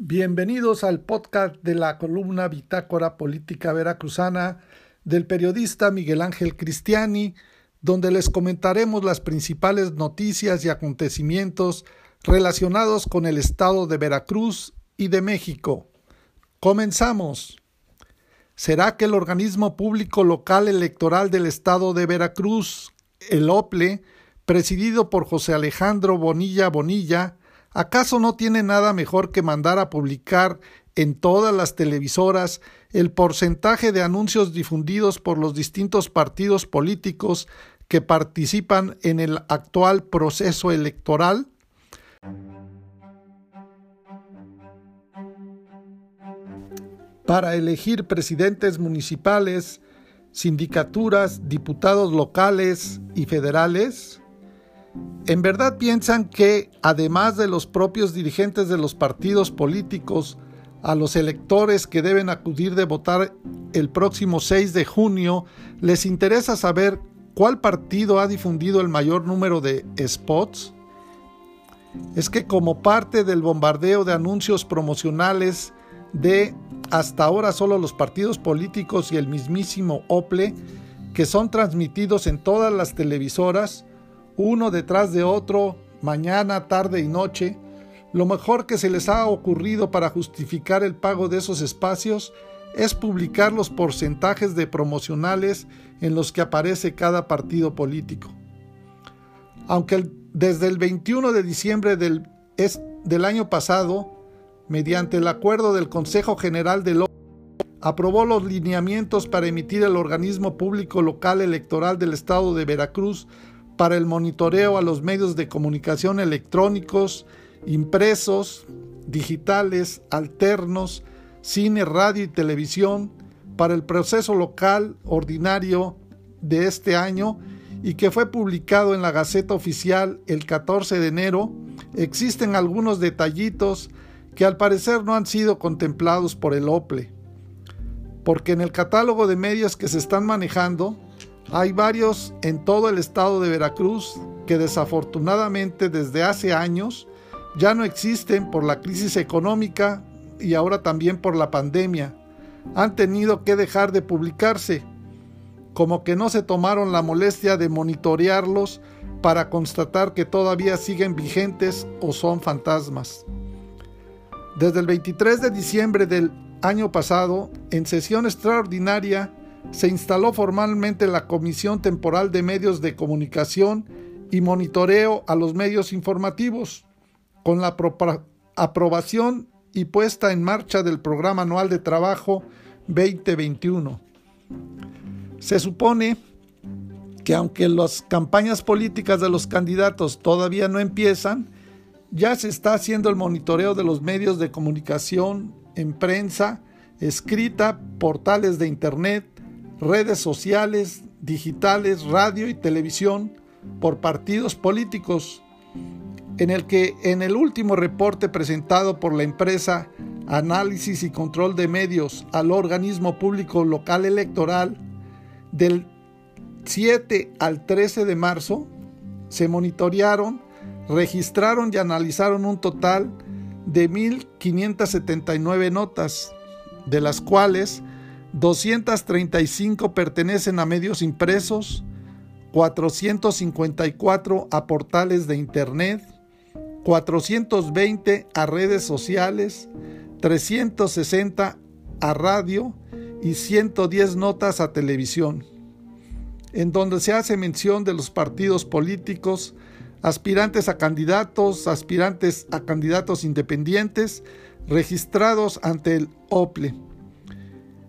Bienvenidos al podcast de la columna Bitácora Política Veracruzana del periodista Miguel Ángel Cristiani, donde les comentaremos las principales noticias y acontecimientos relacionados con el estado de Veracruz y de México. Comenzamos. ¿Será que el organismo público local electoral del estado de Veracruz, el OPLE, presidido por José Alejandro Bonilla Bonilla, ¿Acaso no tiene nada mejor que mandar a publicar en todas las televisoras el porcentaje de anuncios difundidos por los distintos partidos políticos que participan en el actual proceso electoral? Para elegir presidentes municipales, sindicaturas, diputados locales y federales, ¿En verdad piensan que, además de los propios dirigentes de los partidos políticos, a los electores que deben acudir de votar el próximo 6 de junio, les interesa saber cuál partido ha difundido el mayor número de spots? Es que como parte del bombardeo de anuncios promocionales de hasta ahora solo los partidos políticos y el mismísimo OPLE, que son transmitidos en todas las televisoras, uno detrás de otro, mañana, tarde y noche, lo mejor que se les ha ocurrido para justificar el pago de esos espacios es publicar los porcentajes de promocionales en los que aparece cada partido político. Aunque desde el 21 de diciembre del, año pasado, mediante el acuerdo del Consejo General del aprobó los lineamientos para emitir el organismo público local electoral del Estado de Veracruz para el monitoreo a los medios de comunicación electrónicos, impresos, digitales, alternos, cine, radio y televisión para el proceso local ordinario de este año y que fue publicado en la Gaceta Oficial el 14 de enero, existen algunos detallitos que al parecer no han sido contemplados por el OPLE, porque en el catálogo de medios que se están manejando hay varios en todo el estado de Veracruz que desafortunadamente desde hace años ya no existen por la crisis económica y ahora también por la pandemia. Han tenido que dejar de publicarse, como que no se tomaron la molestia de monitorearlos para constatar que todavía siguen vigentes o son fantasmas. Desde el 23 de diciembre del año pasado, en sesión extraordinaria, se instaló formalmente la Comisión Temporal de Medios de Comunicación y Monitoreo a los Medios Informativos, con la aprobación y puesta en marcha del Programa Anual de Trabajo 2021. Se supone que aunque las campañas políticas de los candidatos todavía no empiezan, ya se está haciendo el monitoreo de los medios de comunicación en prensa, escrita, portales de Internet, redes sociales, digitales, radio y televisión por partidos políticos, en el que en el último reporte presentado por la empresa Análisis y Control de Medios al organismo público local electoral del 7 al 13 de marzo, se monitorearon, registraron y analizaron un total de 1.579 notas, de las cuales 235 pertenecen a medios impresos, 454 a portales de Internet, 420 a redes sociales, 360 a radio y 110 notas a televisión, en donde se hace mención de los partidos políticos, aspirantes a candidatos, aspirantes a candidatos independientes, registrados ante el OPLE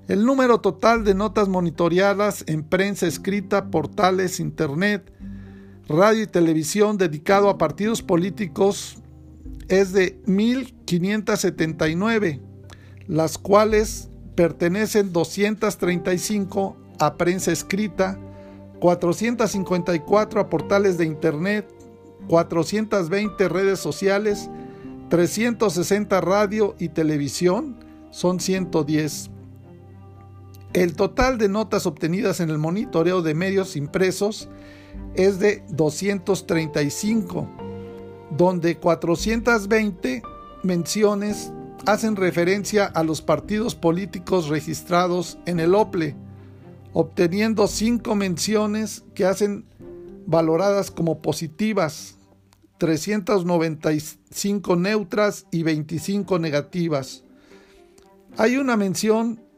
el número total de notas monitoreadas en prensa escrita, portales, internet, radio y televisión dedicado a partidos políticos es de 1.579, las cuales pertenecen 235 a prensa escrita, 454 a portales de internet, 420 redes sociales, 360 radio y televisión, son 110. El total de notas obtenidas en el monitoreo de medios impresos es de 235, donde 420 menciones hacen referencia a los partidos políticos registrados en el OPLE, obteniendo cinco menciones que hacen valoradas como positivas, 395 neutras y 25 negativas. Hay una mención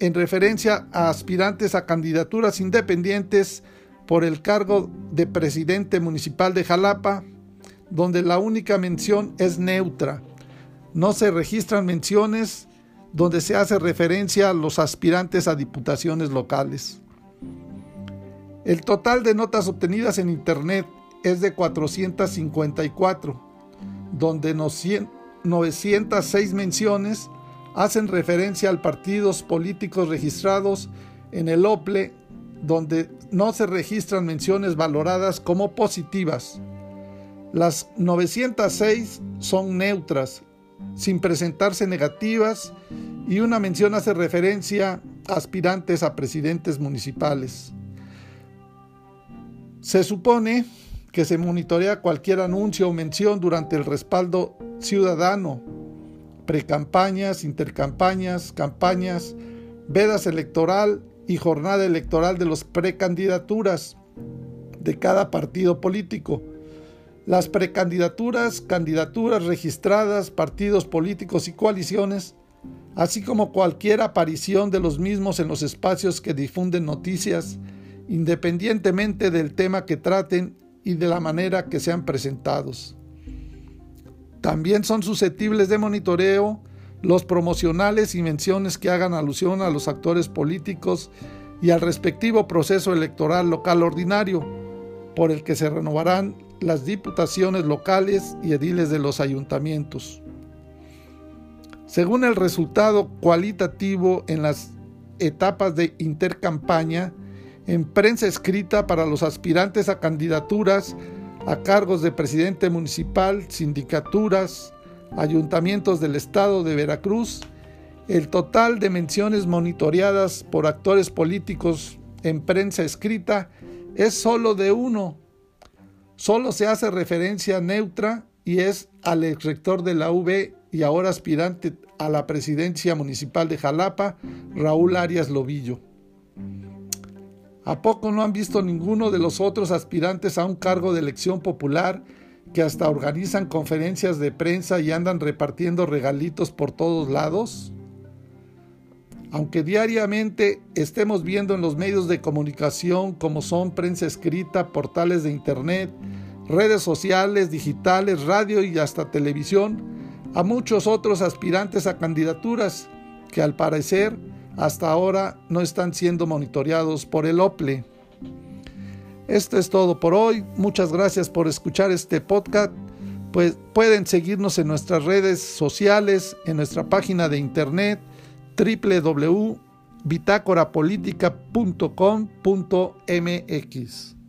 en referencia a aspirantes a candidaturas independientes por el cargo de presidente municipal de Jalapa, donde la única mención es neutra. No se registran menciones donde se hace referencia a los aspirantes a diputaciones locales. El total de notas obtenidas en Internet es de 454, donde 906 menciones hacen referencia a partidos políticos registrados en el OPLE, donde no se registran menciones valoradas como positivas. Las 906 son neutras, sin presentarse negativas, y una mención hace referencia a aspirantes a presidentes municipales. Se supone que se monitorea cualquier anuncio o mención durante el respaldo ciudadano, precampañas, intercampañas, campañas, vedas electoral y jornada electoral de los precandidaturas de cada partido político. Las precandidaturas, candidaturas registradas, partidos políticos y coaliciones, así como cualquier aparición de los mismos en los espacios que difunden noticias, independientemente del tema que traten y de la manera que sean presentados. También son susceptibles de monitoreo los promocionales y menciones que hagan alusión a los actores políticos y al respectivo proceso electoral local ordinario, por el que se renovarán las diputaciones locales y ediles de los ayuntamientos. Según el resultado cualitativo en las etapas de intercampaña, en prensa escrita para los aspirantes a candidaturas a cargos de presidente municipal, sindicaturas, ayuntamientos del estado de Veracruz, el total de menciones monitoreadas por actores políticos en prensa escrita es solo de uno. Solo se hace referencia neutra y es al ex rector de la UB y ahora aspirante a la presidencia municipal de Jalapa, Raúl Arias Lobillo. ¿A poco no han visto ninguno de los otros aspirantes a un cargo de elección popular que hasta organizan conferencias de prensa y andan repartiendo regalitos por todos lados? Aunque diariamente estemos viendo en los medios de comunicación como son prensa escrita, portales de internet, redes sociales, digitales, radio y hasta televisión, a muchos otros aspirantes a candidaturas que al parecer hasta ahora no están siendo monitoreados por el OPLE. Esto es todo por hoy. Muchas gracias por escuchar este podcast. Pues pueden seguirnos en nuestras redes sociales, en nuestra página de internet www.bitácorapolítica.com.mx.